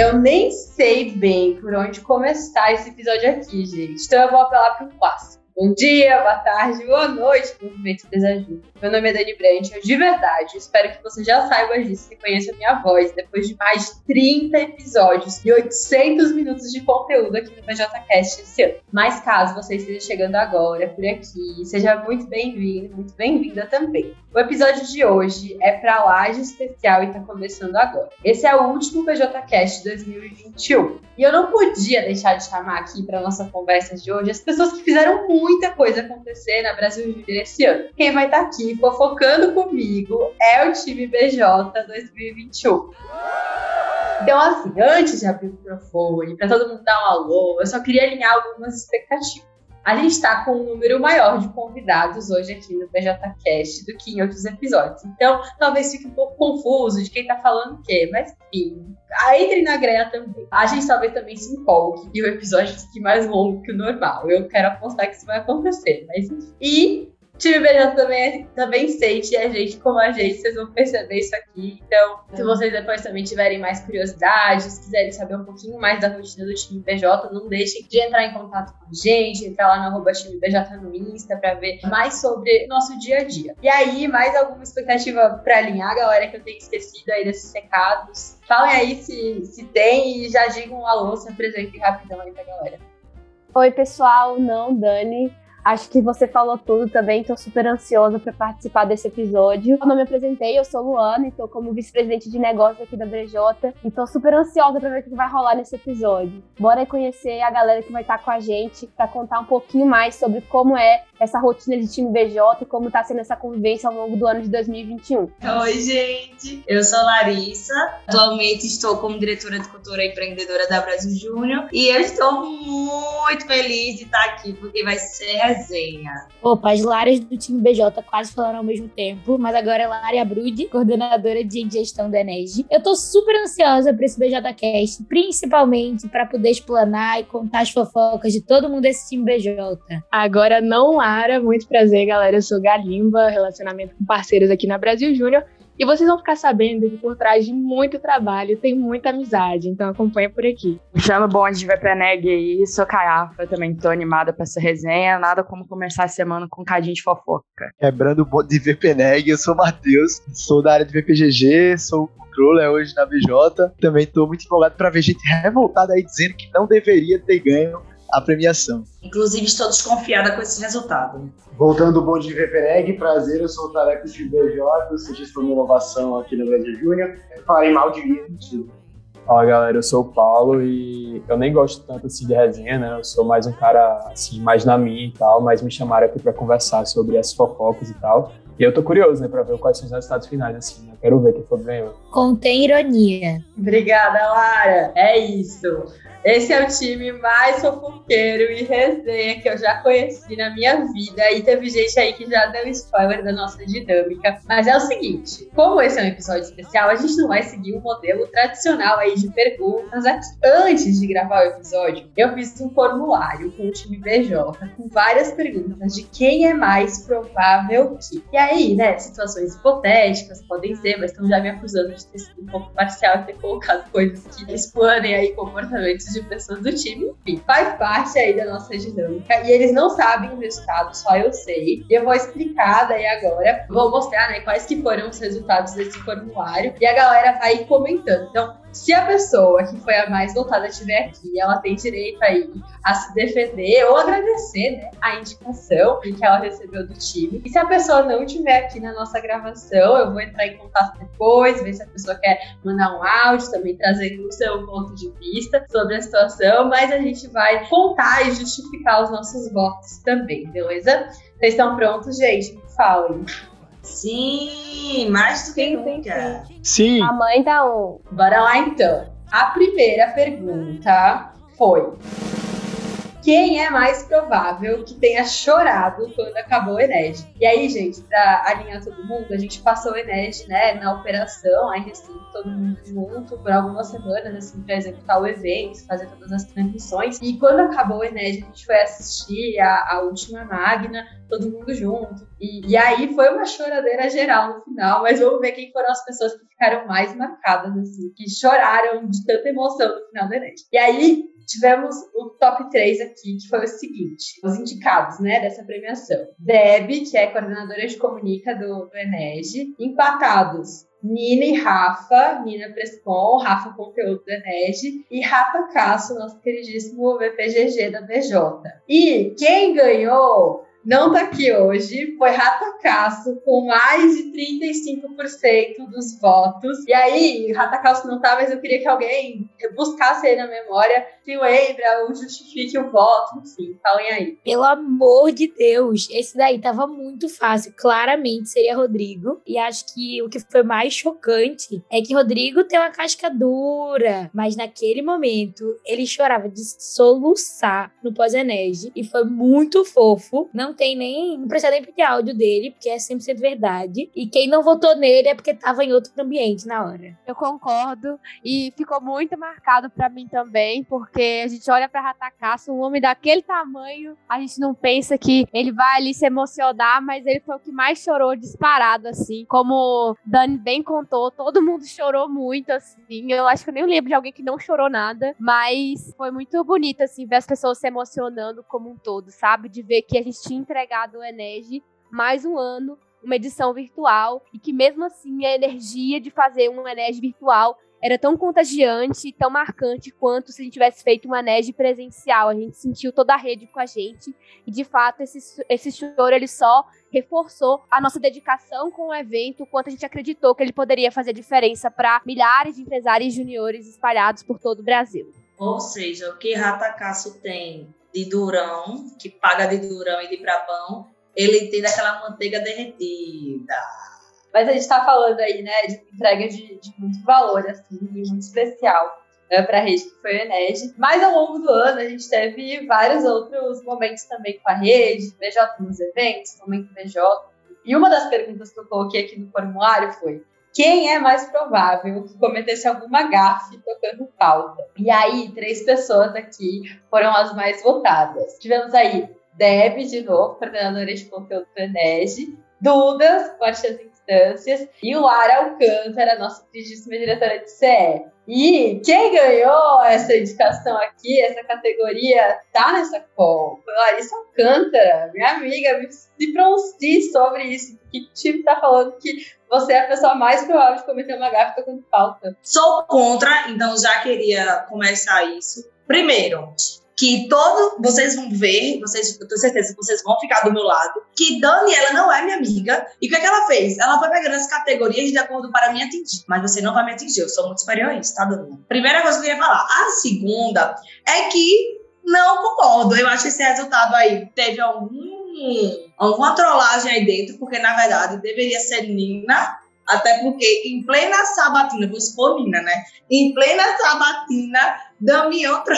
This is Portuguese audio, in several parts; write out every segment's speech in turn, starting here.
Eu nem sei bem por onde começar esse episódio aqui, gente. Então eu vou apelar para um clássico. Bom dia, boa tarde, boa noite, movimento desajuda. Meu nome é Dani Brandt, eu de verdade espero que você já saiba disso e conheça a minha voz depois de mais de 30 episódios e 800 minutos de conteúdo aqui no BJCast esse ano. Mas caso você esteja chegando agora por aqui, seja muito bem-vindo, muito bem-vinda também. O episódio de hoje é para laje especial e está começando agora. Esse é o último BJCast 2021 e eu não podia deixar de chamar aqui para nossa conversa de hoje as pessoas que fizeram muito muita coisa acontecer na Brasil Júnior esse ano. Quem vai estar tá aqui fofocando comigo é o time BJ 2021. Então, assim, antes de abrir o microfone, para todo mundo dar um alô, eu só queria alinhar algumas expectativas. A gente está com um número maior de convidados hoje aqui no BJCast do que em outros episódios. Então, talvez fique um pouco confuso de quem está falando o quê, mas enfim, entre na greia também. A gente talvez também se empolgue e o episódio fique mais longo que o normal. Eu quero apostar que isso vai acontecer, mas enfim. E time BJ também, também sente a gente como a gente, vocês vão perceber isso aqui. Então, se vocês depois também tiverem mais curiosidades, quiserem saber um pouquinho mais da rotina do time BJ, não deixem de entrar em contato com a gente, entrar lá no arroba time BJ no Insta para ver mais sobre nosso dia a dia. E aí, mais alguma expectativa para alinhar, galera, que eu tenho esquecido aí desses recados? Falem aí se, se tem e já digam um alô, se apresentem rapidão aí pra galera. Oi, pessoal, não, Dani. Acho que você falou tudo também, estou super ansiosa para participar desse episódio. Eu não me apresentei, eu sou Luana, estou como vice-presidente de negócios aqui da BJ e estou super ansiosa para ver o que vai rolar nesse episódio. Bora conhecer a galera que vai estar com a gente para contar um pouquinho mais sobre como é essa rotina de time BJ e como está sendo essa convivência ao longo do ano de 2021. Oi, gente. Eu sou Larissa. Atualmente estou como diretora de cultura empreendedora da Brasil Júnior e eu estou muito feliz de estar aqui porque vai ser resenha. Opa, as Lárias do time BJ quase falaram ao mesmo tempo, mas agora é Lária Brude, coordenadora de gestão da Enege. Eu tô super ansiosa para esse BJcast, principalmente para poder explanar e contar as fofocas de todo mundo desse time BJ. Agora não Lara, muito prazer, galera. Eu sou Galimba, relacionamento com parceiros aqui na Brasil Júnior. E vocês vão ficar sabendo que por trás de muito trabalho tem muita amizade, então acompanha por aqui. Puxando o bonde de VPNEG aí, sou Caiafa, também tô animada pra essa resenha, nada como começar a semana com um cadinho de fofoca. Quebrando o bonde de VPNEG, eu sou Matheus, sou da área de VPGG, sou controller hoje na BJ, também tô muito empolgado pra ver gente revoltada aí dizendo que não deveria ter ganho a premiação. Inclusive, estou desconfiada com esse resultado. Voltando do bonde de VPNEG, prazer, eu sou o Tareco de BJ, sou gestor de inovação aqui no Brasil Júnior. Falei mal de mim, mentira. Fala galera, eu sou o Paulo e eu nem gosto tanto assim de resenha, né? Eu sou mais um cara assim, mais na minha e tal, mas me chamaram aqui para conversar sobre essas fofocas e tal. E eu tô curioso, né, pra ver quais são os resultados finais, assim, né? Quero ver quem for ganhou. Contém ironia. Obrigada, Lara. É isso. Esse é o time mais fofoqueiro e resenha que eu já conheci na minha vida. E teve gente aí que já deu spoiler da nossa dinâmica. Mas é o seguinte: como esse é um episódio especial, a gente não vai seguir um modelo tradicional aí de perguntas aqui. Antes de gravar o episódio, eu fiz um formulário com o time BJ com várias perguntas de quem é mais provável que. E aí, né, situações hipotéticas podem ser, mas estão já me acusando de ter sido um pouco parcial e ter colocado coisas que explanem aí comportamentos de pessoas do time, enfim, faz parte aí da nossa dinâmica. E eles não sabem o resultado, só eu sei. E eu vou explicar daí agora, vou mostrar, né, quais que foram os resultados desse formulário. E a galera vai comentando. Então, se a pessoa que foi a mais votada estiver aqui, ela tem direito aí a se defender ou agradecer né, a indicação que ela recebeu do time. E se a pessoa não estiver aqui na nossa gravação, eu vou entrar em contato depois, ver se a pessoa quer mandar um áudio, também trazendo o seu ponto de vista sobre a situação, mas a gente vai contar e justificar os nossos votos também, beleza? Vocês estão prontos, gente? Falem. Sim, mais do que sim, nunca. Sim, sim. A mãe tá um. Bora lá então. A primeira pergunta foi: quem é mais provável que tenha chorado quando acabou o Ened? E aí, gente, pra alinhar todo mundo, a gente passou o Ened, né, na operação, aí assim, todo mundo junto por algumas semanas, assim, pra executar o evento, fazer todas as transmissões. E quando acabou o Ened, a gente foi assistir a, a última Magna, todo mundo junto. E, e, aí foi uma choradeira geral no final, mas vamos ver quem foram as pessoas que ficaram mais marcadas, assim, que choraram de tanta emoção no final do Ened. E aí, tivemos o top 3 aqui, que foi o seguinte: os indicados né, dessa premiação. Deb, que é coordenadora de comunica do, do Enege, empatados. Nina e Rafa, Nina Prescon, Rafa Conteúdo do Enege e Rafa Casso, nosso queridíssimo VPGG da BJ. E quem ganhou não tá aqui hoje, foi Ratacasso com mais de 35% dos votos. E aí, Ratacasso não tá, mas eu queria que alguém buscasse aí na memória, que lembra ou justifique o voto, enfim, falem aí. Pelo amor de Deus, esse daí tava muito fácil, claramente seria Rodrigo. E acho que o que foi mais chocante é que Rodrigo tem uma casca dura, mas naquele momento ele chorava de soluçar no pós-enege e foi muito fofo. Não tem nem. Não precisa nem pedir áudio dele, porque é 100% verdade. E quem não votou nele é porque tava em outro ambiente na hora. Eu concordo. E ficou muito marcado para mim também, porque a gente olha pra Ratacaço, um homem daquele tamanho, a gente não pensa que ele vai ali se emocionar, mas ele foi o que mais chorou disparado, assim. Como Dani bem contou, todo mundo chorou muito, assim. Eu acho que eu nem lembro de alguém que não chorou nada, mas foi muito bonito, assim, ver as pessoas se emocionando como um todo, sabe? De ver que a gente tinha entregado o Enege mais um ano, uma edição virtual, e que mesmo assim a energia de fazer um Enege virtual era tão contagiante, tão marcante quanto se a gente tivesse feito um Enege presencial. A gente sentiu toda a rede com a gente, e de fato esse, esse choro ele só reforçou a nossa dedicação com o evento, quanto a gente acreditou que ele poderia fazer diferença para milhares de empresários juniores espalhados por todo o Brasil. Ou seja, o que Ratacasso tem de durão, que paga de durão e de brabão, ele tem daquela manteiga derretida. Mas a gente está falando aí, né, de entrega de, de muito valor, assim, muito especial né, para a rede que foi o Ened. Mas ao longo do ano a gente teve vários outros momentos também com a rede, BJ nos eventos, momento BJ. E uma das perguntas que eu coloquei aqui no formulário foi: quem é mais provável que cometesse alguma gafe tocando pauta. E aí, três pessoas aqui foram as mais votadas. Tivemos aí Deb, de novo, coordenadora de conteúdo do Enege, Dudas, com as instâncias, e Lara Alcântara, nossa queridíssima diretora de CE. E quem ganhou essa indicação aqui, essa categoria, tá nessa call, foi Larissa Alcântara, minha amiga, me pronuncie sobre isso. Que time tá falando que você é a pessoa mais provável de cometer uma gafe tocando falta. Sou contra, então já queria começar isso. Primeiro, que todos vocês vão ver, vocês, eu tenho certeza que vocês vão ficar do meu lado, que Dani, ela não é minha amiga. E o que, é que ela fez? Ela foi pegando as categorias de acordo para me atingir. Mas você não vai me atingir, eu sou muito superior a isso, tá, Dani? Primeira coisa que eu queria falar. A segunda é que não concordo. Eu acho que esse resultado aí teve algum alguma trollagem aí dentro, porque na verdade deveria ser Nina, até porque em plena sabatina, vou expor Nina, né? Em plena sabatina, Damião tro...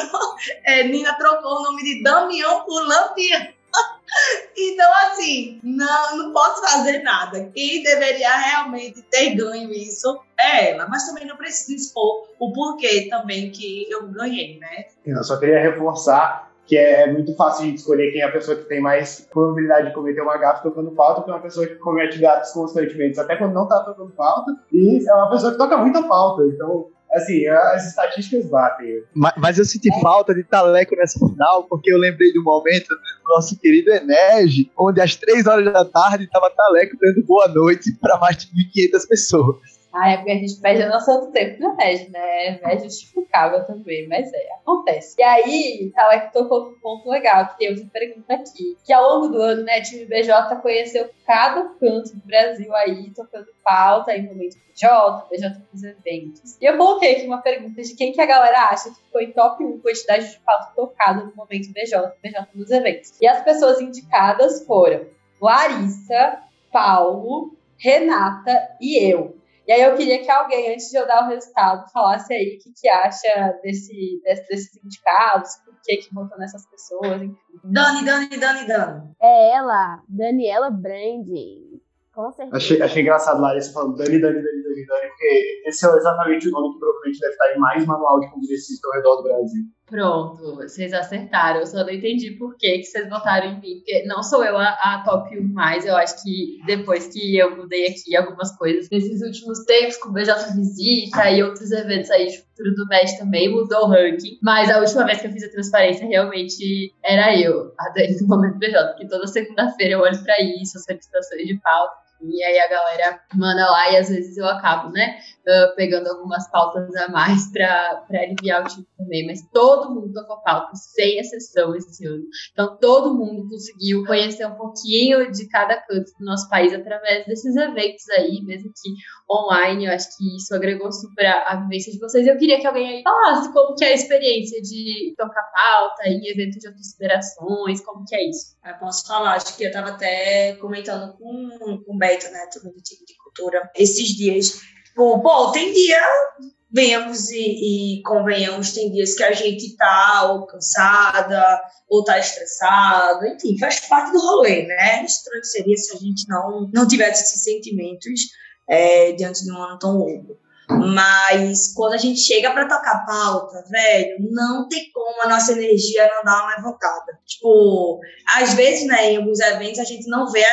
é, Nina trocou o nome de Damião por Lampião. então, assim, não, não posso fazer nada. Quem deveria realmente ter ganho isso é ela, mas também não preciso expor o porquê também que eu ganhei, né? Eu só queria reforçar que é, é, muito fácil de escolher quem é a pessoa que tem mais probabilidade de cometer uma gafe tocando falta, que é uma pessoa que comete gatos constantemente, até quando não tá tocando falta, e é uma pessoa que toca muita falta. Então, assim, as estatísticas batem. Mas, mas eu senti falta de taleco nessa final, porque eu lembrei do momento do nosso querido Enege, onde às três horas da tarde tava taleco dando boa noite para mais de 1.500 pessoas. Ah, é porque a gente perde nosso outro tempo na MED, né? É justificável também, mas é, acontece. E aí, tá lá que tocou um ponto legal, que tem outra pergunta aqui. Que ao longo do ano, né, time BJ conheceu cada canto do Brasil aí, tocando pauta em momento BJ, BJ nos eventos. E eu coloquei aqui uma pergunta de quem que a galera acha que foi top 1 quantidade de pauta tocada no momento BJ, BJ nos eventos. E as pessoas indicadas foram Larissa, Paulo, Renata e eu. E aí eu queria que alguém, antes de eu dar o resultado, falasse aí o que, que acha desse, desse, desses indicados, por que, que votou nessas pessoas, enfim. Dani, Dani, Dani, Dani. É ela, Daniela Branding. Com certeza. Achei, achei engraçado Larissa falando Dani, Dani, Dani, Dani, Dani, porque esse é exatamente o nome que provavelmente deve estar em mais manual de congressista ao redor do Brasil. Pronto, vocês acertaram. Eu só não entendi por que, que vocês votaram em mim, porque não sou eu a, a top 1 mais. Eu acho que depois que eu mudei aqui algumas coisas nesses últimos tempos, com o BJ Visita e outros eventos aí de futuro do MED também, mudou o ranking. Mas a última vez que eu fiz a transparência, realmente era eu, a Dani do Momento BJ, porque toda segunda-feira eu olho pra isso, as solicitações de pauta. E aí a galera manda lá e às vezes eu acabo, né, uh, pegando algumas pautas a mais para aliviar o time também. Mas todo mundo tocou pauta, sem exceção esse ano. Então todo mundo conseguiu conhecer um pouquinho de cada canto do nosso país através desses eventos aí, mesmo que online. Eu acho que isso agregou super a, vivência de vocês. Eu queria que alguém aí falasse como que é a experiência de tocar pauta em evento de outras federações, como que é isso. Eu posso falar, acho que eu estava até comentando com, com o Beto, né, turma do de cultura, esses dias. Tipo, pô, tem dia, venhamos e, e, convenhamos, tem dias que a gente tá ou cansada, ou tá estressada, enfim, faz parte do rolê, né? Estranho seria se a gente não, não tivesse esses sentimentos é, diante de um ano tão longo. Mas quando a gente chega para tocar pauta, velho, não tem como a nossa energia não dar uma levantada. Tipo, às vezes, né, em alguns eventos a gente não vê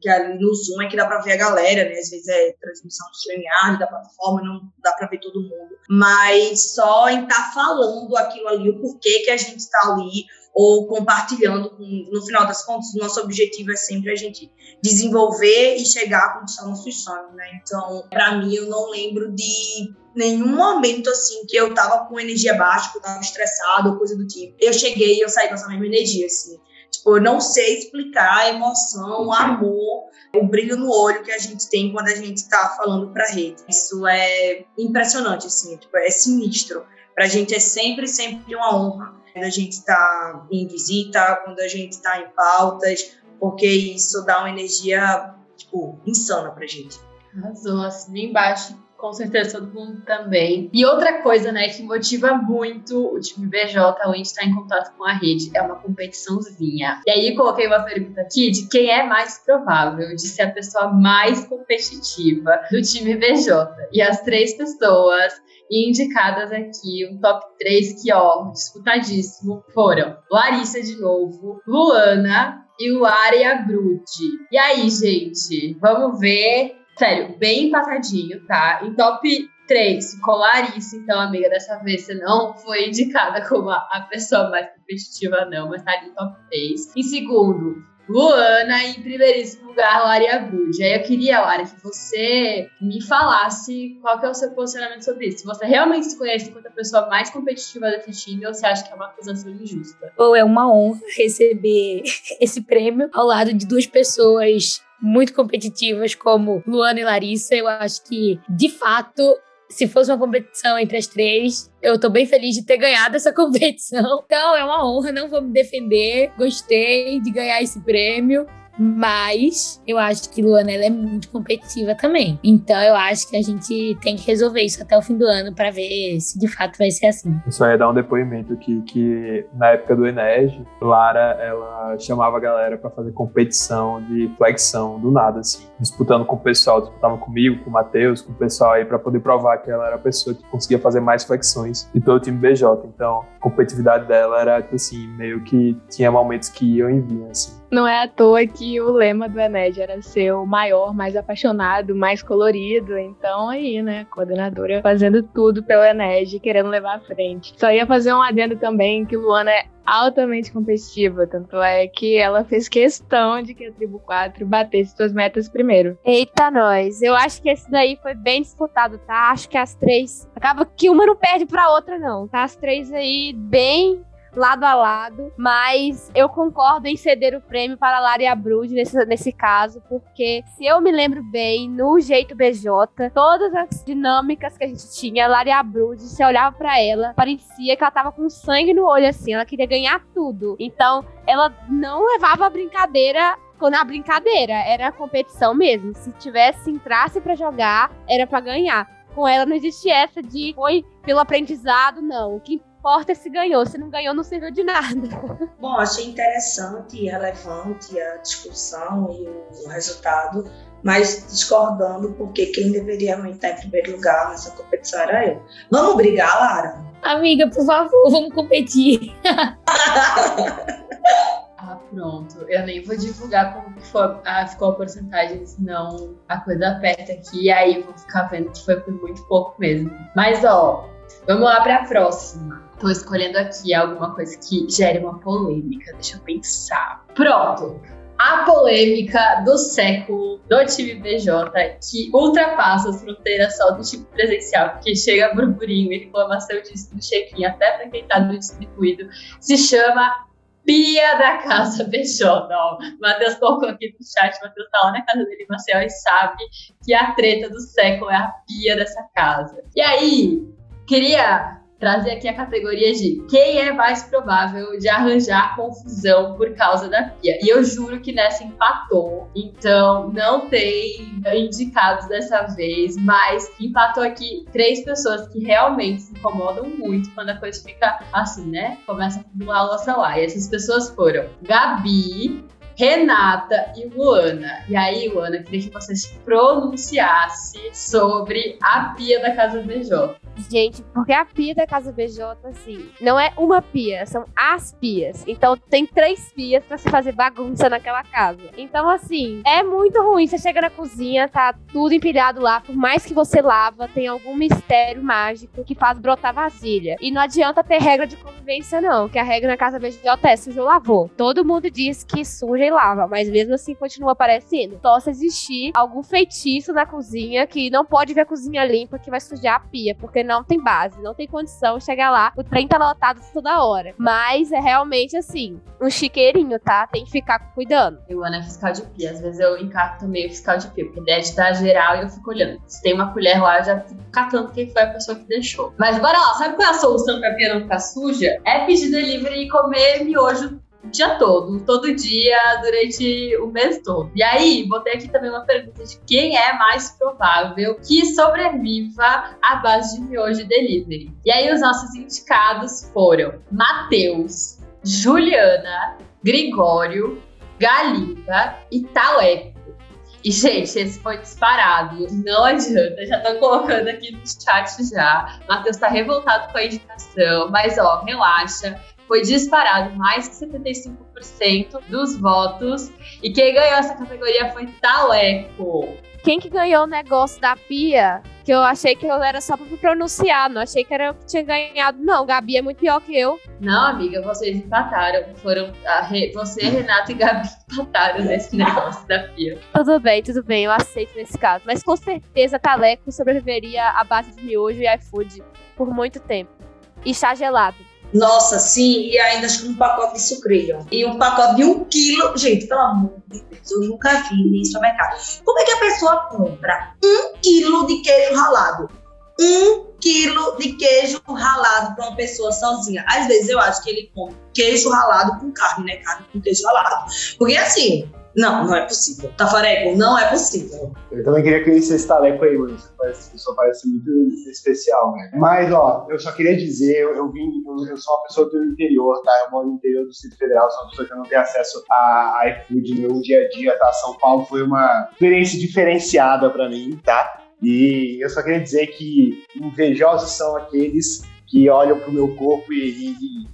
que ali no Zoom é que dá para ver a galera, né? Às vezes é transmissão do da plataforma, não dá para ver todo mundo. Mas só em estar tá falando aquilo ali, o porquê que a gente está ali, ou compartilhando, com, no final das contas, o nosso objetivo é sempre a gente desenvolver e chegar à condição nossos sonhos, né? Então, para mim, eu não lembro de nenhum momento assim que eu tava com energia baixa, que eu tava estressado ou coisa do tipo. Eu cheguei e eu saí com essa mesma energia, assim. Tipo, eu não sei explicar a emoção, o amor, o brilho no olho que a gente tem quando a gente está falando para a rede. Isso é impressionante, assim, tipo, é sinistro. Para a gente é sempre, sempre uma honra quando a gente está em visita, quando a gente está em pautas, porque isso dá uma energia, tipo, insana para a gente. Arrasou, assim, bem embaixo com certeza todo mundo também. E outra coisa, né, que motiva muito o time BJ de estar em contato com a rede, é uma competiçãozinha. E aí coloquei uma pergunta aqui de quem é mais provável de ser a pessoa mais competitiva do time BJ. E as três pessoas indicadas aqui, um top 3 que, ó, disputadíssimo, foram Larissa de novo, Luana e o Aria Brude. E aí, gente, vamos ver Sério, bem empatadinho, tá? Em top 3 ficou Larissa, então, amiga, dessa vez você não foi indicada como a, pessoa mais competitiva, não, mas tá ali em top 3. Em segundo, Luana e em primeiríssimo lugar, Laria Bud. Aí eu queria, Lara, que você me falasse qual que é o seu posicionamento sobre isso. Se você realmente se conhece enquanto a pessoa mais competitiva desse time ou você acha que é uma acusação injusta? Ou é uma honra receber esse prêmio ao lado de duas pessoas muito competitivas como Luana e Larissa. Eu acho que, de fato, se fosse uma competição entre as três, eu tô bem feliz de ter ganhado essa competição. Então é uma honra, não vou me defender. Gostei de ganhar esse prêmio. Mas eu acho que Luana ela é muito competitiva também. Então eu acho que a gente tem que resolver isso até o fim do ano para ver se de fato vai ser assim. Eu só ia dar um depoimento aqui que na época do Enege, Lara ela chamava a galera para fazer competição de flexão do nada assim, disputando com o pessoal, disputava comigo, com o Matheus, com o pessoal aí para poder provar que ela era a pessoa que conseguia fazer mais flexões de todo o time BJ. Então, a competitividade dela era tipo assim, meio que tinha momentos que iam e vinham assim. Não é à toa que o lema do Ened era ser o maior, mais apaixonado, mais colorido. Então, aí, né, coordenadora fazendo tudo pelo Ened, querendo levar à frente. Só ia fazer um adendo também que Luana é altamente competitiva. Tanto é que ela fez questão de que a Tribo 4 batesse suas metas primeiro. Eita, nós. Eu acho que esse daí foi bem disputado, tá? Acho que as três. Acaba que uma não perde pra outra, não. Tá? As três aí bem lado a lado, mas eu concordo em ceder o prêmio para a Brood nesse, nesse caso, porque se eu me lembro bem, no jeito BJ, todas as dinâmicas que a gente tinha, a Laria Brood, você olhava para ela, parecia que ela tava com sangue no olho, assim, ela queria ganhar tudo. Então, ela não levava a brincadeira na brincadeira, era competição mesmo. Se tivesse, entrasse pra jogar, era pra ganhar. Com ela não existe essa de foi pelo aprendizado, não. O que importa se ganhou. Se não ganhou, não serviu de nada. Bom, achei interessante e relevante a discussão e o resultado, mas discordando porque quem deveria realmente estar em primeiro lugar nessa competição era eu. Vamos brigar, Lara? Amiga, por favor, vamos competir. Ah, pronto. Eu nem vou divulgar como que foi, ah, ficou a porcentagem, senão a coisa aperta aqui e aí eu vou ficar vendo que foi por muito pouco mesmo. Mas, ó, vamos lá pra próxima. Tô escolhendo aqui alguma coisa que gere uma polêmica. Deixa eu pensar. Pronto. A polêmica do século do time BJ, que ultrapassa as fronteiras só do time presencial, porque chega burburinho e reclamação disso do check-in até pra quem tá no distribuído, se chama Pia da Casa. Ó, Matheus colocou aqui no chat, Matheus tá lá na casa dele Maceió e sabe que a treta do século é a pia dessa casa. E aí, queria trazer aqui a categoria de quem é mais provável de arranjar confusão por causa da pia. E eu juro que nessa empatou, então não tem indicados dessa vez, mas empatou aqui três pessoas que realmente se incomodam muito quando a coisa fica assim, né? Começa a acumular louça lá. E essas pessoas foram Gabi, Renata e Luana. E aí, Luana, queria que você se pronunciasse sobre a pia da Casa BJ. Gente, porque a pia da Casa BJ, assim, não é uma pia, são as pias. Então tem três pias pra se fazer bagunça naquela casa. Então, assim, é muito ruim. Você chega na cozinha, tá tudo empilhado lá. Por mais que você lava, tem algum mistério mágico que faz brotar vasilha. E não adianta ter regra de convivência, não. Que a regra na Casa BJ é sujou, lavou. Todo mundo diz que suja e lava, mas mesmo assim continua aparecendo. Só se existir algum feitiço na cozinha que não pode ver a cozinha limpa que vai sujar a pia, porque não tem base, não tem condição de chegar lá. O trem tá lotado toda hora. Mas é realmente assim, um chiqueirinho, tá? Tem que ficar cuidando. Eu ando é fiscal de pia. Às vezes eu encarto meio fiscal de pia, porque deve estar geral e eu fico olhando. Se tem uma colher lá, eu já fico catando quem foi a pessoa que deixou. Mas bora lá, sabe qual é a solução pra pia não ficar suja? É pedir delivery e comer miojo o dia todo, todo dia, durante o mês todo. E aí, botei aqui também uma pergunta de quem é mais provável que sobreviva à base de miojo delivery. E aí, os nossos indicados foram Matheus, Juliana, Gregório, Galimba e Taleco. E, gente, esse foi disparado. Não adianta, já tô colocando aqui no chat já. Matheus tá revoltado com a indicação, mas ó, relaxa foi disparado mais que 75% dos votos. E quem ganhou essa categoria foi Taleco. Quem que ganhou o negócio da pia? Que eu achei que eu era só pra pronunciar, não achei que era eu que tinha ganhado. Não, Gabi é muito pior que eu. Não, amiga, vocês empataram. Foram Re... você, Renata e Gabi empataram nesse negócio da pia. Tudo bem, tudo bem, eu aceito nesse caso. Mas com certeza Taleco sobreviveria à base de miojo e iFood por muito tempo. E chá gelado. Nossa, sim, e ainda um pacote de sucrilho. E um pacote de um quilo. Gente, pelo amor de Deus, eu nunca vi isso no mercado. Como é que a pessoa compra um quilo de queijo ralado? Um quilo de queijo ralado para uma pessoa sozinha. Às vezes eu acho que ele compra queijo ralado com carne, né? Carne com queijo ralado. Porque assim, não, não é possível. Tafareco, não é possível. Eu também queria conhecer esse taleco aí, mano. Essa pessoa parece muito especial, né? Mas, ó, eu só queria dizer, eu, eu vim, eu, eu, sou uma pessoa do interior, tá? Eu moro no interior do Distrito Federal, sou uma pessoa que não tem acesso a iFood no meu dia a dia, tá? São Paulo foi uma experiência diferenciada pra mim, tá? E eu só queria dizer que invejosos são aqueles que olham pro meu corpo e, e, e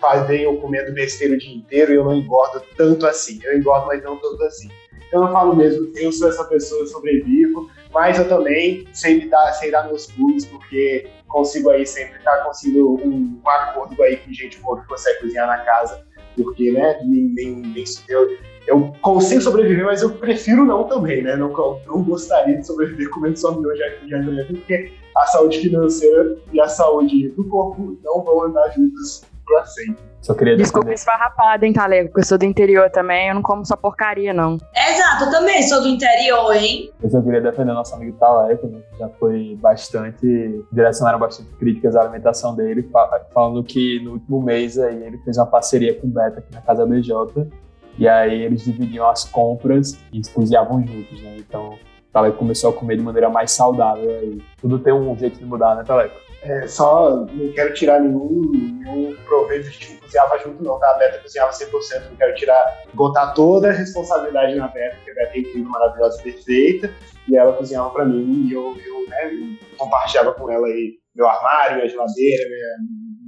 fazem eu comendo besteira o dia inteiro e eu não engordo tanto assim. Eu engordo, mas não tanto assim. Então eu falo mesmo, eu sou essa pessoa, eu sobrevivo, mas eu também sei, me dar, sei dar meus pulos, porque consigo aí sempre estar tá, consigo um, um, acordo aí com gente boa que consegue cozinhar na casa, porque, né, nem, nem, nem eu, eu consigo sobreviver, mas eu prefiro não também, né, não, não gostaria de sobreviver comendo só miojo aqui já porque a saúde financeira e a saúde do corpo não vão andar juntas pra sempre. Só queria Desculpa esfarrapada, hein, Talego, porque eu sou do interior também, eu não como só porcaria, não. Exato, eu também sou do interior, hein? Eu só queria defender nosso amigo Taleco, né, que já foi bastante, direcionaram bastante críticas à alimentação dele, falando que no último mês aí ele fez uma parceria com o Beta aqui na Casa BJ E aí eles dividiam as compras e cozinhavam juntos, né? Então o Taleco começou a comer de maneira mais saudável e tudo tem um jeito de mudar, né, Taleco? É, só não quero tirar nenhum, nenhum proveito de tipo, cozinhava junto, não, tá? A Beta cozinhava 100%, não quero tirar, botar toda a responsabilidade na Beta, porque a Beta é incrível, maravilhosa, perfeita, e ela cozinhava pra mim, e eu, eu né, compartilhava com ela aí meu armário, minha geladeira, minha,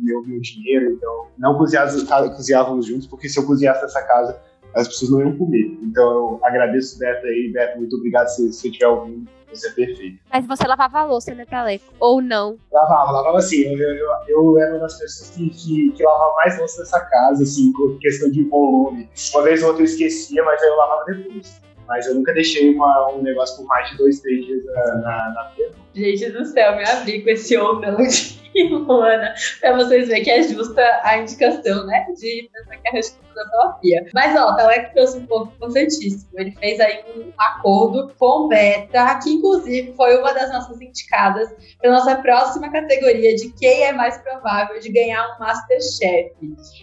meu, meu dinheiro, então não cozinhávamos, juntos, porque se eu cozinhasse nessa casa, as pessoas não iam comer. Então eu agradeço Beta aí, Beta, muito obrigado se você estiver ouvindo. Você é perfeito. Mas você lavava a louça, né, Taleco? Ou não? Lavava, lavava assim. Eu, eu, eu, era uma das pessoas que, que, que, lavava mais louça nessa casa, assim, com questão de volume. Uma vez ou outra eu esquecia, mas aí eu lavava depois. Mas eu nunca deixei uma, um negócio por mais de dois, três dias na, na, na Gente do céu, me abri com esse ombro de Luana, pra vocês verem que é justa a indicação, né? De pensar que é a resposta da. Mas, ó, o Talek trouxe um ponto importantíssimo. Ele fez aí um acordo com Beta, que inclusive foi uma das nossas indicadas para nossa próxima categoria de quem é mais provável de ganhar um Masterchef.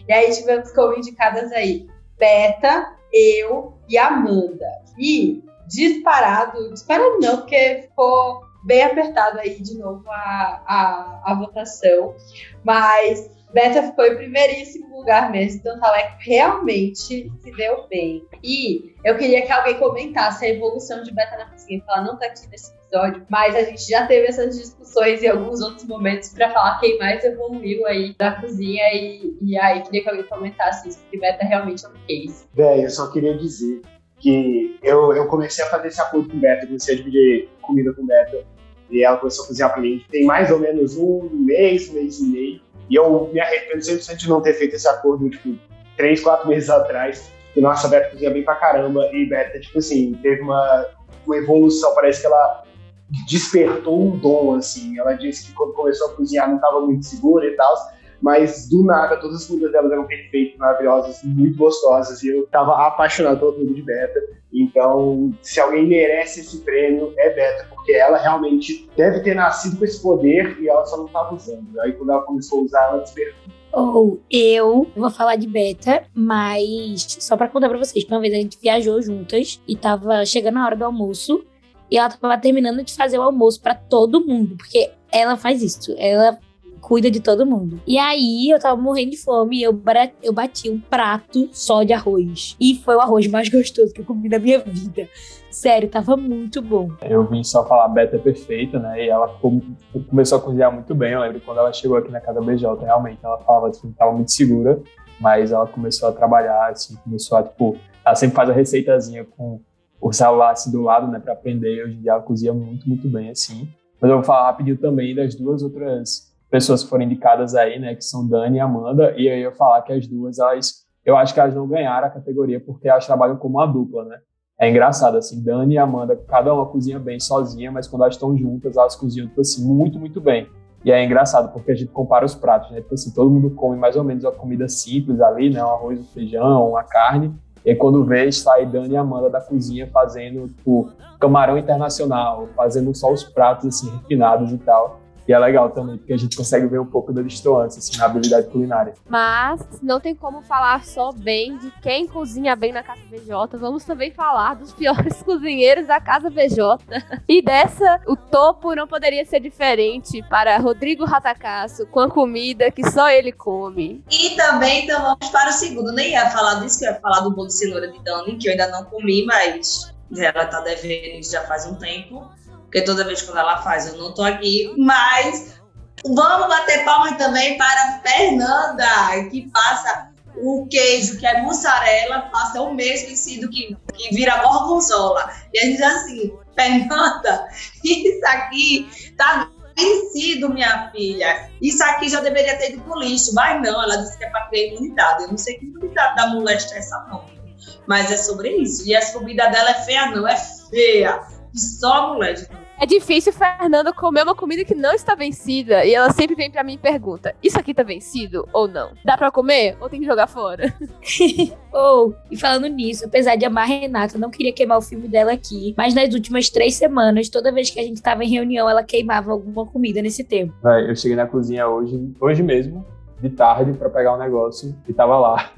E aí tivemos como indicadas aí Beta, eu e Amanda. E disparado, disparado não, porque ficou bem apertado aí de novo a, a, a votação. Mas Beta ficou em primeiríssimo lugar mesmo, então Taleco realmente se deu bem. E eu queria que alguém comentasse a evolução de Beta na cozinha, porque ela não tá aqui nesse episódio, mas a gente já teve essas discussões em alguns outros momentos para falar quem mais evoluiu aí da cozinha e, e aí queria que alguém comentasse isso, porque Beta realmente é um case. Véi, eu só queria dizer que eu, eu comecei a fazer esse acordo com Beta, comecei a dividir comida com Beta e ela começou a cozinhar para mim. Tem mais ou menos um mês, um mês e meio. E eu me arrependo 100% de não ter feito esse acordo, tipo, três, quatro meses atrás. E nossa, a Beta cozinha bem pra caramba. E Beta, tipo assim, teve uma, uma evolução. Parece que ela despertou um dom, assim. Ela disse que quando começou a cozinhar não estava muito segura e tal mas do nada todas as comidas delas eram perfeitas, maravilhosas, muito gostosas, e eu tava apaixonado pela comida de Beta. Então, se alguém merece esse prêmio, é Beta, porque ela realmente deve ter nascido com esse poder e ela só não tava usando. Aí quando ela começou a usar, ela despertou. Ou eu vou falar de beta, mas só para contar para vocês, uma vez a gente viajou juntas e tava chegando a hora do almoço e ela tava terminando de fazer o almoço para todo mundo, porque ela faz isso. Ela cuida de todo mundo. E aí eu tava morrendo de fome e eu, eu bati um prato só de arroz. E foi o arroz mais gostoso que eu comi na minha vida. Sério, tava muito bom. Eu vim só falar Beta é perfeita, né? E ela começou a cozinhar muito bem. Eu lembro quando ela chegou aqui na casa BJ, realmente ela falava que assim, tava muito segura, mas ela começou a trabalhar, assim, começou a, tipo, ela sempre faz a receitazinha com o celular assim do lado, né, para aprender. Hoje em dia ela cozinha muito, muito bem, assim. Mas eu vou falar rapidinho também das duas outras pessoas que foram indicadas aí, né, que são Dani e Amanda, e aí eu falar que as duas, elas, eu acho que elas não ganharam a categoria porque elas trabalham como uma dupla, né? É engraçado, assim, Dani e Amanda, cada uma cozinha bem sozinha, mas quando elas estão juntas, elas cozinham, tipo assim, muito, muito bem. E é engraçado, porque a gente compara os pratos, né? Tipo assim, todo mundo come mais ou menos uma comida simples ali, né? Um arroz, um feijão, uma carne. E aí, quando vê, sai Dani e Amanda da cozinha fazendo, tipo, camarão internacional, fazendo só os pratos, assim, refinados e tal. E é legal também, porque a gente consegue ver um pouco da distância assim, na habilidade culinária. Mas não tem como falar só bem de quem cozinha bem na Casa VJ. Vamos também falar dos piores cozinheiros da Casa VJ. E dessa, o topo não poderia ser diferente para Rodrigo Ratacasso, com a comida que só ele come. E também, então, vamos para o segundo. Nem ia falar disso, que eu ia falar do bolo de cenoura de Dani, que eu ainda não comi, mas ela tá devendo já faz um tempo porque toda vez que ela faz eu não tô aqui, mas vamos bater palmas também para Fernanda, que passa o queijo, que é mussarela, passa o mesmo vencido que, que vira gorgonzola. E a gente assim, Fernanda, isso aqui tá vencido, minha filha. Isso aqui já deveria ter ido pro lixo, mas não, ela disse que é para ter imunidade. Eu não sei que imunidade da molesta é essa não, mas é sobre isso. E a comida dela é feia não, é feia. Só a mulher é difícil Fernanda comer uma comida que não está vencida. E ela sempre vem para mim e pergunta: Isso aqui tá vencido ou não? Dá para comer ou tem que jogar fora? ou, oh, e falando nisso, apesar de amar a Renata, não queria queimar o filme dela aqui. Mas nas últimas três semanas, toda vez que a gente tava em reunião, ela queimava alguma comida nesse tempo. eu cheguei na cozinha hoje, hoje mesmo, de tarde, para pegar um negócio e tava lá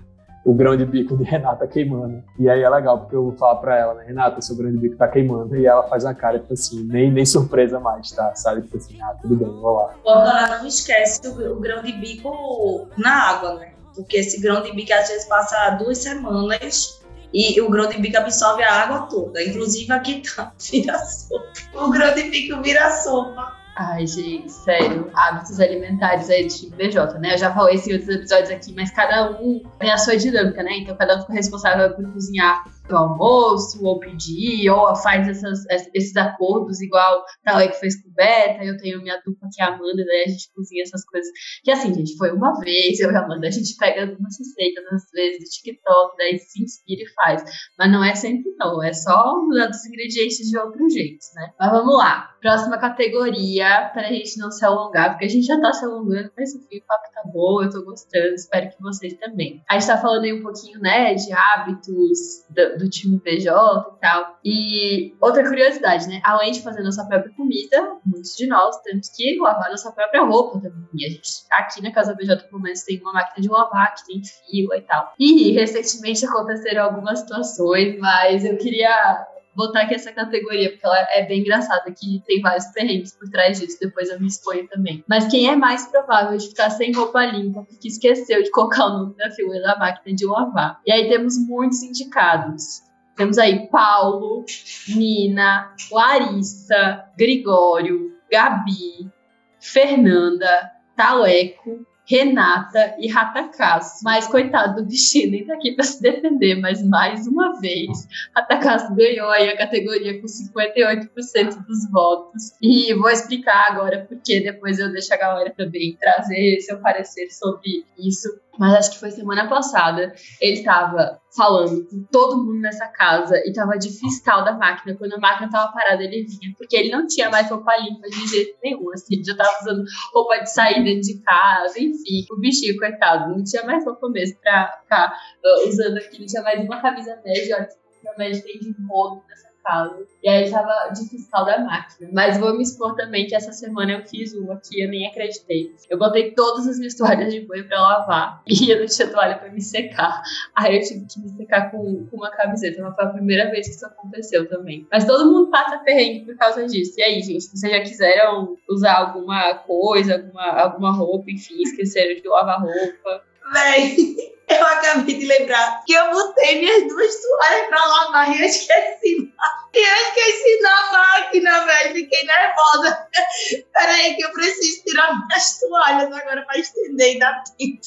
o grão de bico de Renata queimando. E aí é legal, porque eu vou falar pra ela, né, Renata, seu grão de bico tá queimando. E ela faz uma cara, tipo assim, nem, nem surpresa mais, tá? Sabe? Tipo assim, ah, tudo bem, vou lá. Quando ela não esquece o, o grão de bico na água, né? Porque esse grão de bico às vezes passa duas semanas e o grão de bico absorve a água toda. Inclusive aqui tá, vira sopa. O grão de bico vira sopa. Ai, gente, sério, hábitos alimentares do time BJ, né? Eu já falei isso em outros episódios aqui, mas cada um tem a sua dinâmica, né? Então cada um fica responsável por cozinhar o almoço, ou pedir, ou faz essas, esses acordos, igual tá que fez com Beta, eu tenho minha dupla que é a Amanda, né? A gente cozinha essas coisas. Que assim, gente, foi uma vez, eu e a Amanda, a gente pega algumas receitas, às vezes, do TikTok, daí se inspira e faz. Mas não é sempre não, é só mudando os ingredientes de outro jeito, né? Mas vamos lá. Próxima categoria, para a gente não se alongar, porque a gente já tá se alongando, mas enfim, o papo tá bom, eu tô gostando, espero que vocês também. A gente tá falando aí um pouquinho, né, de hábitos do, do time PJ e tal. E outra curiosidade, né? Além de fazer nossa própria comida, muitos de nós temos que lavar nossa própria roupa também. A gente, aqui na Casa PJ, pelo menos, tem uma máquina de lavar que tem fila e tal. E recentemente aconteceram algumas situações, mas eu queria botar aqui essa categoria, porque ela é bem engraçada, que tem vários terrenos por trás disso, depois eu me exponho também. Mas quem é mais provável de ficar sem roupa limpa porque esqueceu de colocar o nome da fila da máquina de lavar? E aí temos muitos indicados. Temos aí Paulo, Nina, Larissa, Gregório, Gabi, Fernanda, Taleco, Renata e Ratacasso. Mas coitado do bichinho, nem tá aqui pra se defender, mas mais uma vez, Ratacasso ganhou aí a categoria com 58% dos votos. E vou explicar agora porque depois eu deixo a galera também trazer seu parecer sobre isso mas acho que foi semana passada, ele estava falando com todo mundo nessa casa e tava de fiscal da máquina. Quando a máquina tava parada, ele vinha, porque ele não tinha mais roupa limpa de jeito nenhum, assim, ele já tava usando roupa de dentro de casa, enfim, o bichinho, coitado, não tinha mais roupa mesmo pra ficar uh, usando aquilo, tinha mais uma camisa média, olha, a média tem de rodo nessa casa. E aí estava de fiscal da máquina. Mas vou me expor também que essa semana eu fiz uma que eu nem acreditei. Eu botei todas as minhas toalhas de banho para lavar e eu não tinha toalha para me secar. Aí eu tive que me secar com, com uma camiseta. Mas foi a primeira vez que isso aconteceu também. Mas todo mundo passa perrengue por causa disso. E aí, gente, vocês já quiseram usar alguma coisa, alguma, alguma roupa, enfim, esqueceram de lavar roupa? Véi, eu acabei de lembrar que eu botei minhas duas toalhas pra lavar e eu esqueci. E eu esqueci na máquina, velho. Fiquei nervosa. Peraí, que eu preciso tirar minhas toalhas agora pra estender e dar tempo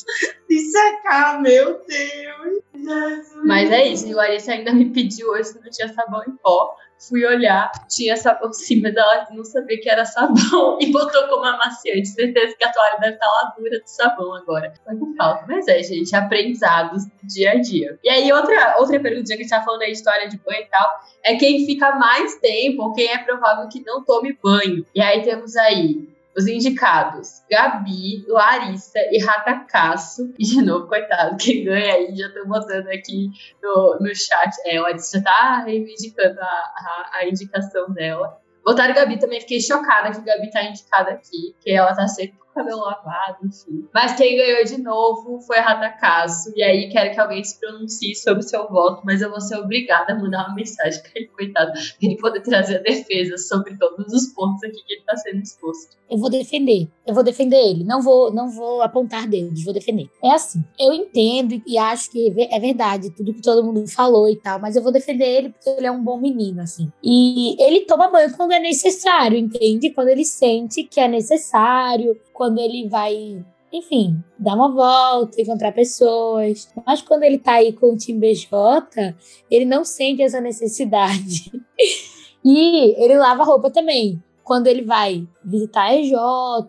de secar, meu Deus. Jesus. Mas é isso, e o Larissa ainda me pediu hoje se não tinha sabão em pó. Fui olhar, tinha sabão sim, mas ela não sabia que era sabão e botou como amaciante. Certeza que a toalha deve estar lá dura de sabão agora. Foi com falta. Mas é, gente, aprendizados do dia a dia. E aí, outra, outra pergunta que a gente tá falando aí de história de banho e tal, é quem fica mais tempo ou quem é provável que não tome banho. E aí temos aí os indicados: Gabi, Larissa e Ratacasso. E de novo, coitado, quem ganha aí, já tô botando aqui no, no chat. É, Larissa já tá reivindicando a, a, a indicação dela. Botaram Gabi também, fiquei chocada que Gabi tá indicada aqui, que ela tá sempre cabelo lavado, enfim. Mas quem ganhou de novo foi a Ratacaso. E aí quero que alguém se pronuncie sobre o seu voto, mas eu vou ser obrigada a mandar uma mensagem para ele, coitado, pra ele poder trazer a defesa sobre todos os pontos aqui que ele está sendo exposto. Eu vou defender. Eu vou defender ele. Não vou, não vou apontar dedos, vou defender. É assim. Eu entendo e acho que é verdade tudo que todo mundo falou e tal, mas eu vou defender ele porque ele é um bom menino, assim. E ele toma banho quando é necessário, entende? Quando ele sente que é necessário, quando ele vai, enfim, dar uma volta, encontrar pessoas. Mas quando ele tá aí com o time BJ, ele não sente essa necessidade. e ele lava roupa também. Quando ele vai visitar a EJ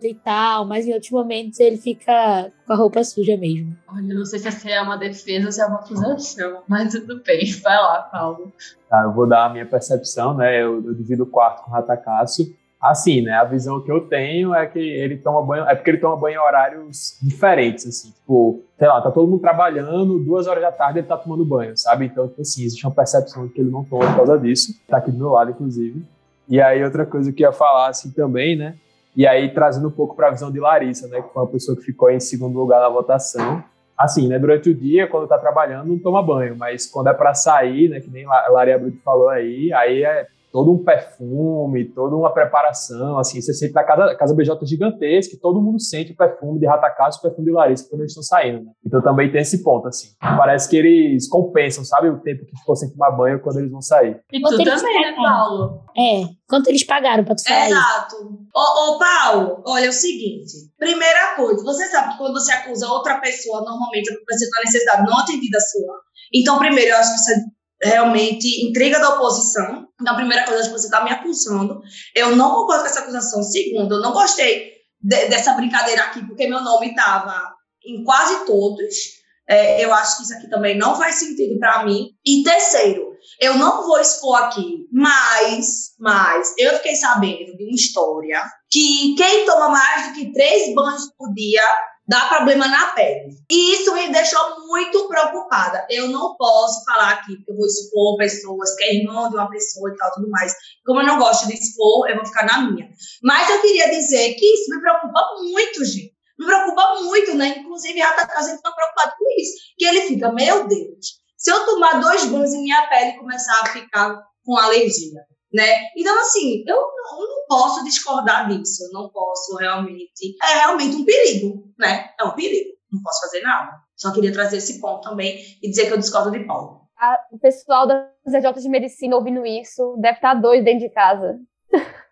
e tal, mas em outros momentos ele fica com a roupa suja mesmo. Olha, eu não sei se essa é uma defesa ou se é uma acusação, mas tudo bem. Vai lá, Paulo. Tá, eu vou dar a minha percepção, né? Eu, eu divido o quarto com o Ratacasso assim, né? A visão que eu tenho é que ele toma banho, é porque ele toma banho em horários diferentes, assim, tipo, sei lá, tá todo mundo trabalhando, duas horas da tarde ele tá tomando banho, sabe? Então, tipo assim, existe uma percepção de que ele não toma por causa disso, tá aqui do meu lado, inclusive. E aí, outra coisa que eu ia falar, assim, também, né? E aí, trazendo um pouco para a visão de Larissa, né? Que foi uma pessoa que ficou em segundo lugar na votação. assim, né, durante o dia, quando tá trabalhando, não toma banho, mas quando é para sair, né, que nem a Laria Bruto falou aí, aí é todo um perfume, toda uma preparação, assim, você sente na casa, a casa BJ gigantesca, e todo mundo sente o perfume de Ratacás e o perfume de Larissa quando eles estão saindo, né? Então também tem esse ponto, assim. Parece que eles compensam, sabe, o tempo que ficou sem tomar banho quando eles vão sair. E Quanto tu também, né? Paulo? É, quanto eles pagaram pra tu falar isso? Exato. Ô, ô, Paulo, olha é o seguinte. Primeira coisa, você sabe que quando você acusa outra pessoa, normalmente você tem uma necessidade não atendida sua. Então, primeiro, eu acho que você realmente intriga da oposição. Então, a primeira coisa, que você está me acusando. Eu não concordo com essa acusação. Segundo, eu não gostei de- dessa brincadeira aqui, porque meu nome estava em quase todos. É, eu acho que isso aqui também não faz sentido para mim. E terceiro, eu não vou expor aqui, mas, mas eu fiquei sabendo de uma história que quem toma mais do que três banhos por dia dá problema na pele. E isso me deixou muito preocupada. Eu não posso falar aqui, porque eu vou expor pessoas, que é irmão de uma pessoa e tal, tudo mais. Como eu não gosto de expor, eu vou ficar na minha. Mas eu queria dizer que isso me preocupa muito, gente. Me preocupa muito, né? Inclusive, a casa fica preocupado com isso. Que ele fica, meu Deus, se eu tomar dois banhos e minha pele começar a ficar com alergia, né? Então, assim, eu não, não posso discordar disso. Eu não posso realmente. É realmente um perigo, né? É um perigo. Não posso fazer nada. Só queria trazer esse ponto também e dizer que eu discordo de Paulo. A- o pessoal das EJ de medicina ouvindo isso deve estar doido dentro de casa.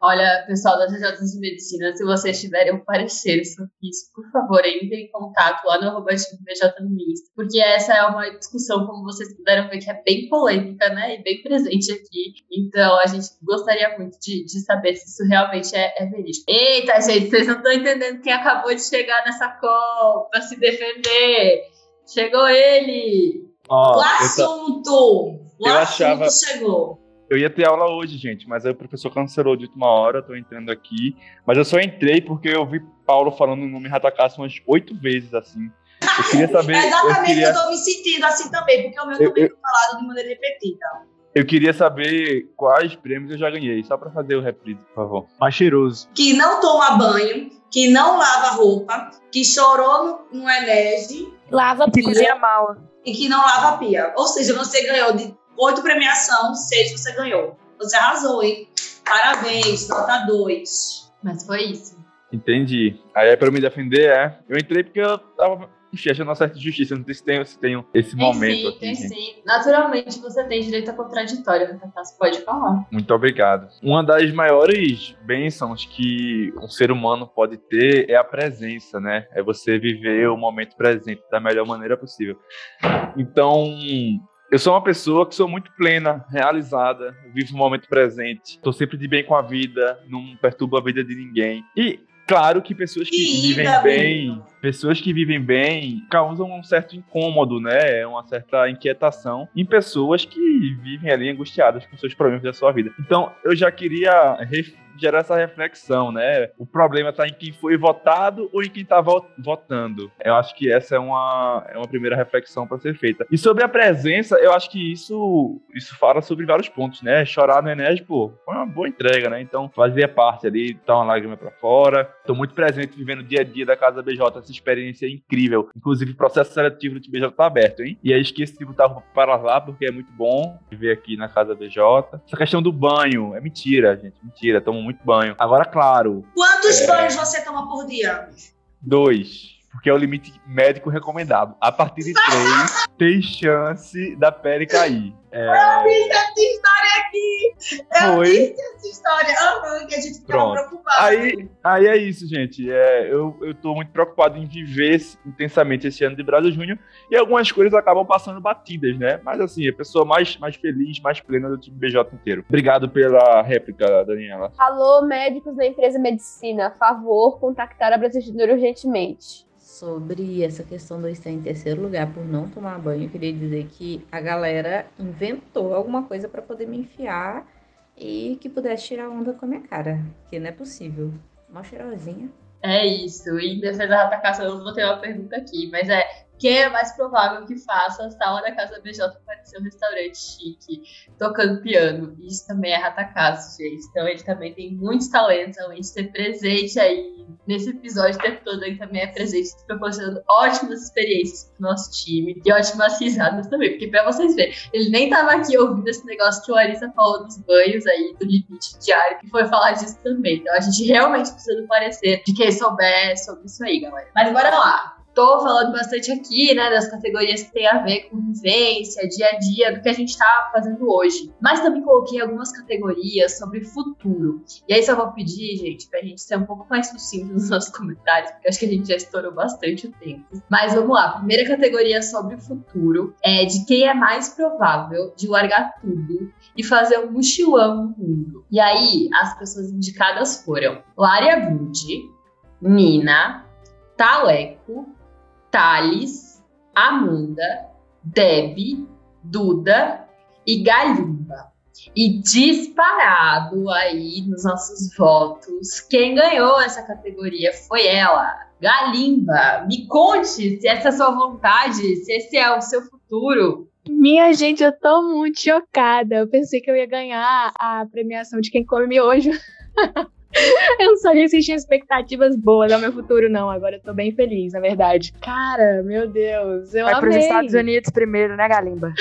Olha, pessoal das EJs de Medicina, se vocês tiverem um parecer sobre isso, por favor, entrem em contato lá no arroba BJ no Insta, porque essa é uma discussão, como vocês puderam ver, que é bem polêmica, né, e bem presente aqui. Então, a gente gostaria muito de, de saber se isso realmente é, é verídico. Eita, gente, vocês não estão entendendo quem acabou de chegar nessa call pra se defender. Chegou ele! Ó, o assunto! O eu assunto achava- chegou. Eu ia ter aula hoje, gente, mas aí o professor cancelou de última hora, tô entrando aqui. Mas eu só entrei porque eu vi Paulo falando o nome Ratacassa umas oito vezes, assim. Eu queria saber. É eu, exatamente queria, eu tô me sentindo assim também, porque o meu Eu- também eu- foi falado de maneira repetida. eu queria saber quais prêmios eu já ganhei, só pra fazer o reprise, por favor. Mais cheiroso. Que não toma banho, que não lava roupa, que chorou no, no Enege Lava Que pia. cozinha mal. e que não lava pia. Ou seja, você ganhou de oito premiações, seis você ganhou. Você arrasou, hein? Parabéns, nota dois. Mas foi isso. Entendi. Aí é pra eu me defender, é. Eu entrei porque eu tava achando uma certa injustiça. Não sei se tem, se tem esse Tem momento sim, aqui. tem gente. sim. Naturalmente, você tem direito a contraditório, Você pode falar. Muito obrigado. Uma das maiores bênçãos que um ser humano pode ter é a presença, né? É você viver o momento presente da melhor maneira possível. Então, eu sou uma pessoa que sou muito plena, realizada, vivo o momento presente, estou sempre de bem com a vida, não perturbo a vida de ninguém. E claro que pessoas que Que vivem bem, pessoas que vivem bem causam um certo incômodo, né? Uma certa inquietação em pessoas que vivem ali angustiadas com seus problemas da sua vida. Então, eu já queria gerar essa reflexão, né? O problema está em quem foi votado ou em quem está votando. Eu acho que essa é uma, é uma primeira reflexão para ser feita. E sobre a presença, eu acho que isso, isso fala sobre vários pontos, né? Chorar no Enes, pô, foi uma boa entrega, né? Então, fazia parte ali, tá uma lágrima para fora. Tô muito presente vivendo o dia a dia da Casa BJ, essa experiência é incrível. Inclusive, o processo seletivo do BJ tá aberto, hein? E aí esqueci de botar para lá, porque é muito bom viver aqui na Casa BJ. Essa questão do banho, é mentira, gente, mentira. Tomo muito banho. Agora, claro, Quantos É. banhos você toma por dia? dois. Porque é o limite médico recomendado. A partir de três, tem chance da pele cair. É, Essa história aqui! Eu Foi. essa história. Aham, que a gente ficava Pronto. preocupada. Aí, aí é isso, gente. É, eu, eu tô muito preocupado em viver esse- intensamente esse ano de Brasil Júnior e algumas coisas acabam passando batidas, né? Mas assim, a pessoa mais, mais feliz, mais plena do time BJ inteiro. Obrigado pela réplica, Daniela. Alô, médicos da empresa Medicina, favor contactar a Brasil Júnior urgentemente. Sobre essa questão do estar em terceiro lugar por não tomar banho, eu queria dizer que a galera inventou alguma coisa para poder me enfiar e que pudesse tirar onda com a minha cara, que não é possível. Mó cheirosinha. É isso. E em defesa da Rata Caça, eu vou ter uma pergunta aqui, mas é quem é mais provável que faça a sala da Casa BJ parecer um restaurante chique, tocando piano. Isso também é Ratacast, gente. Então ele também tem muitos talentos, de ter presente aí nesse episódio o tempo todo, ele também é presente, proporcionando ótimas experiências pro nosso time e ótimas risadas também. Porque pra vocês verem, ele nem tava aqui ouvindo esse negócio que o Larissa falou dos banhos aí, do limite diário, que foi falar disso também. Então a gente realmente precisa parecer de quem souber sobre isso aí, galera. Mas bora lá. Tô falando bastante aqui, né, das categorias que tem a ver com vivência, dia a dia, do que a gente tá fazendo hoje. Mas também coloquei algumas categorias sobre futuro. E aí só vou pedir, gente, pra gente ser um pouco mais sucinto nos nossos comentários, porque acho que a gente já estourou bastante o tempo. Mas vamos lá, primeira categoria sobre futuro é de quem é mais provável de largar tudo e fazer um mochilão no mundo. E aí, as pessoas indicadas foram Lária Budi, Nina, Taleco, Thales, Amanda, Deb, Duda e Galimba. E disparado aí nos nossos votos, quem ganhou essa categoria foi ela, Galimba. Me conte se essa é a sua vontade, se esse é o seu futuro. Minha gente, eu tô muito chocada. Eu pensei que eu ia ganhar a premiação de quem come miojo. Eu não sabia se tinha expectativas boas ao meu futuro, não. Agora eu tô bem feliz, na verdade. Cara, meu Deus, eu Vai amei. pros Estados Unidos primeiro, né, Galimba?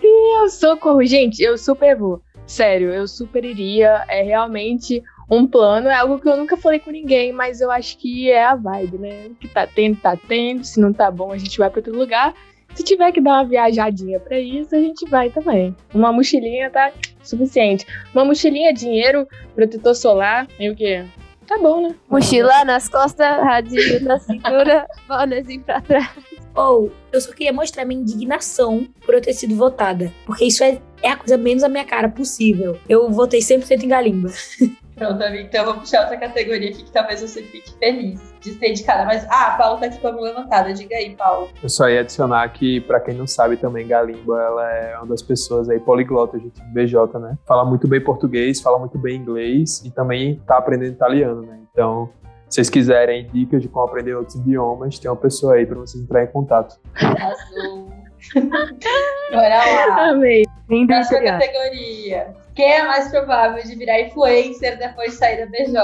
Deus, socorro. Gente, eu super vou. Sério, eu super iria. É realmente um plano. É algo que eu nunca falei com ninguém, mas eu acho que é a vibe, né? O que tá tendo, tá tendo. Se não tá bom, a gente vai pra outro lugar. Se tiver que dar uma viajadinha pra isso, a gente vai também. Uma mochilinha tá suficiente. Uma mochilinha, dinheiro, protetor solar e o quê? Tá bom, né? Mochila nas costas, radinho na cintura, bonezinho pra trás. Ou eu só queria mostrar minha indignação por eu ter sido votada. Porque isso é, é a coisa menos a minha cara possível. Eu votei 100% em Galimba. Pronto, amigo. Então eu vou puxar outra categoria aqui que talvez você fique feliz de ser indicada. Mas, ah, a Paulo tá aqui com a mão levantada. Diga aí, Paulo. Eu só ia adicionar que, pra quem não sabe também, Galimba, ela é uma das pessoas aí poliglotas do time BJ, né? Fala muito bem português, fala muito bem inglês e também tá aprendendo italiano, né? Então, se vocês quiserem dicas de como aprender outros idiomas, tem uma pessoa aí pra vocês entrarem em contato. Azul. Bora lá. Amei. Próxima italiano. categoria. Quem é mais provável de virar influencer depois de sair da BJ?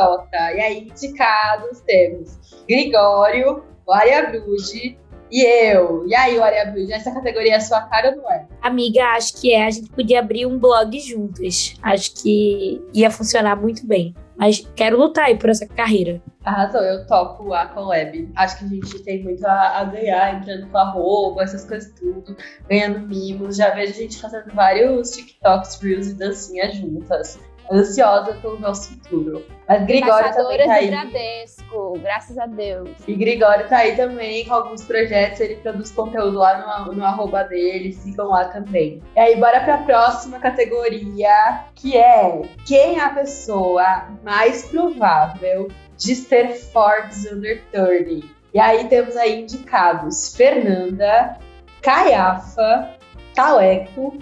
E aí, indicados temos Gregório, o Aria Brude e eu. E aí, o Aria Brude, essa categoria é sua cara ou não é? Amiga, acho que é. A gente podia abrir um blog juntas. Acho que ia funcionar muito bem. Mas quero lutar aí por essa carreira. Arrasou, eu topo a collab. Acho que a gente tem muito a, a ganhar entrando com arroba, essas coisas tudo, ganhando mimos. Já vejo a gente fazendo vários TikToks, Reels e dancinhas juntas. Ansiosa pelo nosso futuro. Mas Gregório também tá aí. Bradesco, graças a Deus. E Gregório tá aí também com alguns projetos, ele produz conteúdo lá no, no arroba dele, sigam lá também. E aí, bora pra próxima categoria, que é quem é a pessoa mais provável de ser Forbes Under 30. E aí temos aí indicados Fernanda, Caiafa, Taleco,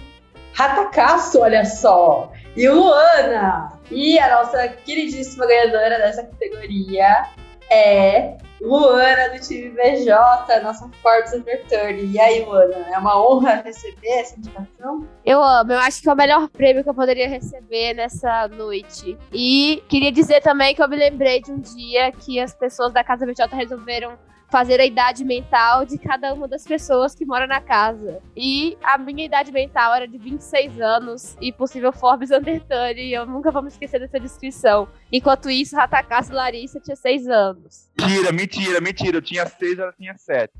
Ratacasso, olha só, e Luana. E a nossa queridíssima ganhadora dessa categoria é Luana do time BJ, nossa Forbes 30. E aí, Luana, é uma honra receber essa indicação? Eu amo, eu acho que é o melhor prêmio que eu poderia receber nessa noite. E queria dizer também que eu me lembrei de um dia que as pessoas da Casa BJ resolveram fazer a idade mental de cada uma das pessoas que moram na casa. E a minha idade mental era de 26 anos e possível Forbes Under 30, e eu nunca vou me esquecer dessa descrição. Enquanto isso, Ratacás Larissa tinha 6 anos. Mentira, mentira, mentira. Eu tinha seis, ela tinha sete.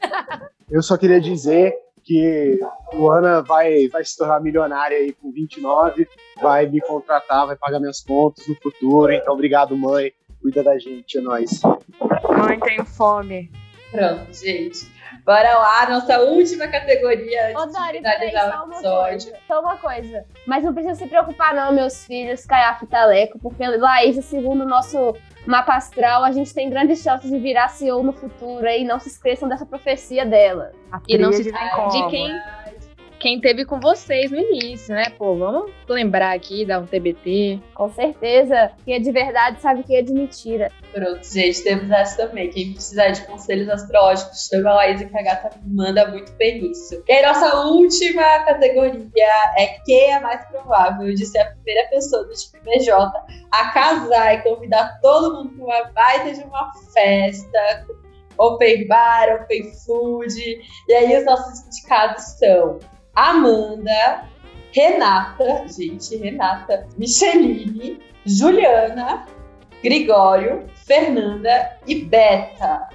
Eu só queria dizer que Luana vai, vai se tornar milionária aí com 29, vai me contratar, vai pagar minhas contas no futuro. Então, obrigado, mãe. Cuida da gente, é nóis. Mãe, tenho fome. Pronto, gente. Bora lá, nossa última categoria Ô, de Dori, peraí, finalizar só o uma episódio. coisa. Só uma coisa. Mas não precisa se preocupar, não, meus filhos, Caiafa e Taleco, porque Laís, segundo o nosso mapa astral, a gente tem grandes chances de virar CEO no futuro aí. Não se esqueçam dessa profecia dela. A E não se de como? quem, quem teve com vocês no início, né? Pô, vamos lembrar aqui, dar um TBT. Com certeza. Quem é de verdade sabe quem é de mentira. Pronto, gente, temos essa também. Quem precisar de conselhos astrológicos, chama a Laís que a gata manda muito bem nisso. E aí, nossa última categoria é quem é mais provável de ser a primeira pessoa do time BJ a casar e convidar todo mundo para uma baita de uma festa, open bar, open food. E aí os nossos indicados são Amanda, Renata, gente, Renata, Micheline, Juliana, Gregório, Fernanda e Beta.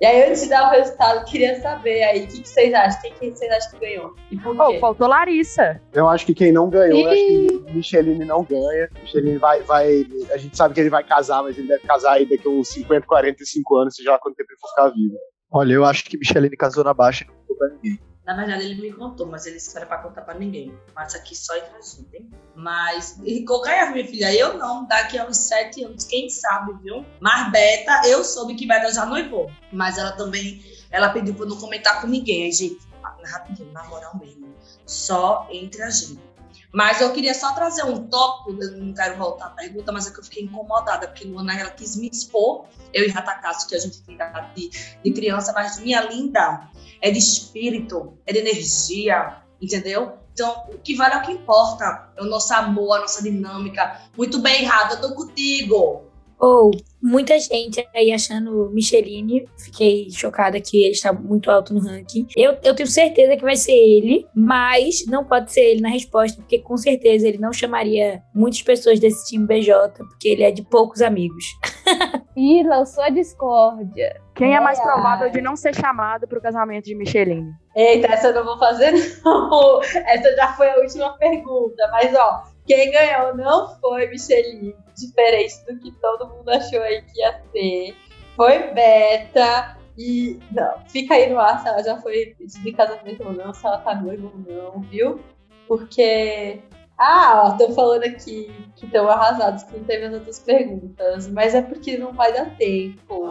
E aí, antes de dar o resultado, queria saber aí o que, que, vocês acham? Quem que vocês acham que ganhou? E por quê? Oh, faltou Larissa. Eu acho que quem não ganhou, acho que Micheline não ganha. Micheline vai, vai. A gente sabe que ele vai casar, mas ele deve casar aí daqui a uns 50, 45 anos, seja lá quanto tempo ele for ficar vivo. Olha, eu acho que Micheline casou na baixa e não contou pra ninguém. Na verdade, ele me contou, mas ele espera pra contar pra ninguém. Mas aqui só entre a gente, hein? Mas, e qualquer minha filha, eu não, daqui a uns sete anos, quem sabe, viu? Mas Beta, eu soube que Beta já noivou. Mas ela também, ela pediu eu não comentar com ninguém. Aí, gente, rapidinho, na moral mesmo. Só entre a gente. Mas eu queria só trazer um tópico, eu não quero voltar à pergunta, mas é que eu fiquei incomodada, porque Luana ela quis me expor, eu e Ratakasu, que a gente tem de, de criança, mas minha linda, é de espírito, é de energia, entendeu? Então, o que vale é o que importa. É o nosso amor, a nossa dinâmica. Muito bem, Rafa, eu tô contigo. Ou, oh, muita gente aí achando Micheline. Fiquei chocada que ele está muito alto no ranking. Eu, eu tenho certeza que vai ser ele, mas não pode ser ele na resposta, porque com certeza ele não chamaria muitas pessoas desse time BJ, porque ele é de poucos amigos. Ih, lançou a discórdia. Quem é mais provável de não ser chamado para o casamento de Micheline? Eita, essa eu não vou fazer, não. Essa já foi a última pergunta. Mas, ó, quem ganhou não foi Micheline, diferente do que todo mundo achou aí que ia ser. Foi Beta. E, não, fica aí no ar se ela já foi de casamento ou não, se ela tá noiva ou não, viu? Porque ah, ó, tô falando aqui que estão arrasados que não teve as outras perguntas, mas é porque não vai dar tempo.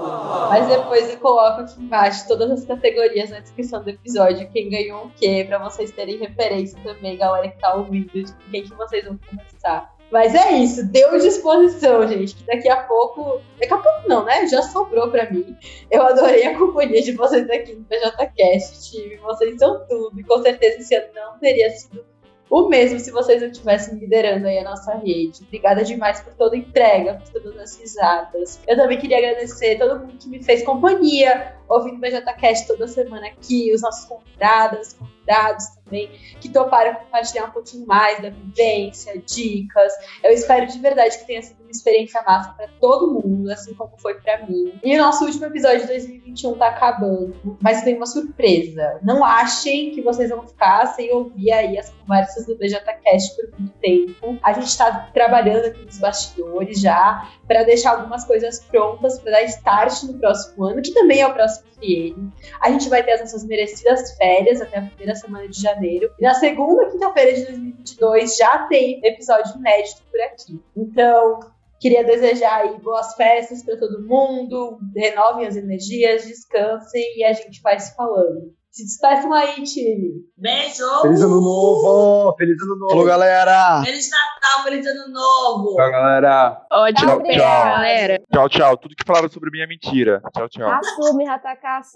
Mas depois eu coloco aqui embaixo todas as categorias na descrição do episódio, quem ganhou o quê, pra vocês terem referência também, galera que tá ouvindo, de quem que vocês vão começar. Mas é isso, deu disposição, gente. Que daqui a pouco. Daqui a pouco não, né? Já sobrou pra mim. Eu adorei a companhia de vocês aqui no PJCast, time. Vocês são tudo. E com certeza esse ano não teria sido o mesmo se vocês não estivessem liderando aí a nossa rede. Obrigada demais por toda a entrega, por todas as risadas. Eu também queria agradecer todo mundo que me fez companhia, ouvindo o BJCast toda semana aqui, os nossos convidados, convidados também, que toparam compartilhar um pouquinho mais da vivência, dicas. Eu espero de verdade que tenha sido uma experiência massa para todo mundo, assim como foi para mim. E o nosso último episódio de 2021 tá acabando, mas tem uma surpresa. Não achem que vocês vão ficar sem ouvir aí as conversas do BJCast por muito tempo. A gente tá trabalhando aqui nos bastidores já para deixar algumas coisas prontas para dar start no próximo ano, que também é o próximo triênio. A gente vai ter as nossas merecidas férias até a primeira semana de janeiro. E na segunda quinta-feira de 2022 já tem episódio inédito por aqui. Então, Queria desejar aí boas festas para todo mundo, renovem as energias, descansem e a gente vai se falando. Se despeçam aí, time. Beijo! Feliz ano novo! Feliz ano novo! Falou, galera! Feliz Natal, feliz ano novo! Tchau, galera! Ótimo, Tchau, tchau. galera. Tchau, tchau. Tudo que falaram sobre mim é mentira. Tchau, tchau. Assume, Ratakaço.